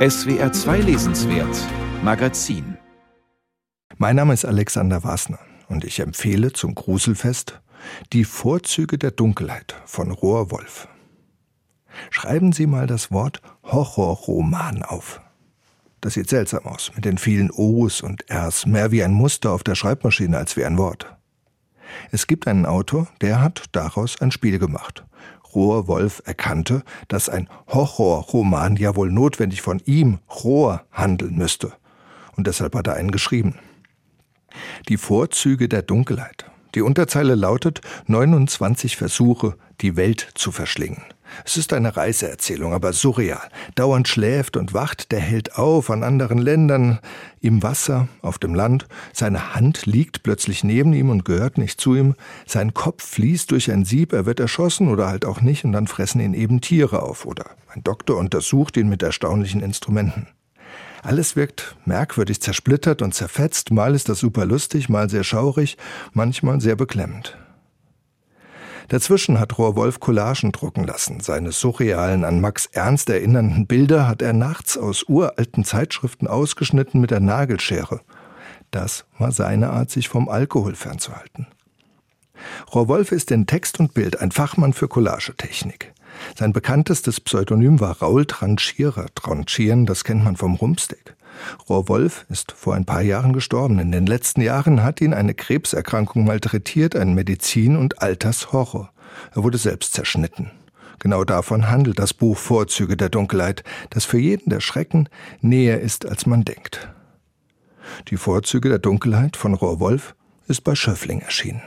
SWR 2 Lesenswert Magazin Mein Name ist Alexander Wasner und ich empfehle zum Gruselfest Die Vorzüge der Dunkelheit von Rohr Wolf. Schreiben Sie mal das Wort Horrorroman auf. Das sieht seltsam aus, mit den vielen O's und R's, mehr wie ein Muster auf der Schreibmaschine als wie ein Wort. Es gibt einen Autor, der hat daraus ein Spiel gemacht. Rohr Wolf erkannte, dass ein Horrorroman ja wohl notwendig von ihm, Rohr, handeln müsste. Und deshalb hat er einen geschrieben. Die Vorzüge der Dunkelheit. Die Unterzeile lautet 29 Versuche, die Welt zu verschlingen. Es ist eine Reiseerzählung, aber surreal. Dauernd schläft und wacht der Held auf an anderen Ländern, im Wasser, auf dem Land. Seine Hand liegt plötzlich neben ihm und gehört nicht zu ihm. Sein Kopf fließt durch ein Sieb, er wird erschossen oder halt auch nicht und dann fressen ihn eben Tiere auf oder ein Doktor untersucht ihn mit erstaunlichen Instrumenten. Alles wirkt merkwürdig zersplittert und zerfetzt, mal ist das super lustig, mal sehr schaurig, manchmal sehr beklemmend. Dazwischen hat Rohr Wolf Collagen drucken lassen. Seine surrealen, an Max Ernst erinnernden Bilder hat er nachts aus uralten Zeitschriften ausgeschnitten mit der Nagelschere. Das war seine Art, sich vom Alkohol fernzuhalten. Rohr Wolf ist in Text und Bild ein Fachmann für Collagetechnik. Sein bekanntestes Pseudonym war Raul Tranchierer. Tranchieren, das kennt man vom Rumpsteak. Rohr Wolf ist vor ein paar Jahren gestorben. In den letzten Jahren hat ihn eine Krebserkrankung malträtiert, ein Medizin- und Altershorror. Er wurde selbst zerschnitten. Genau davon handelt das Buch Vorzüge der Dunkelheit, das für jeden der Schrecken näher ist, als man denkt. Die Vorzüge der Dunkelheit von Rohr Wolf ist bei Schöffling erschienen.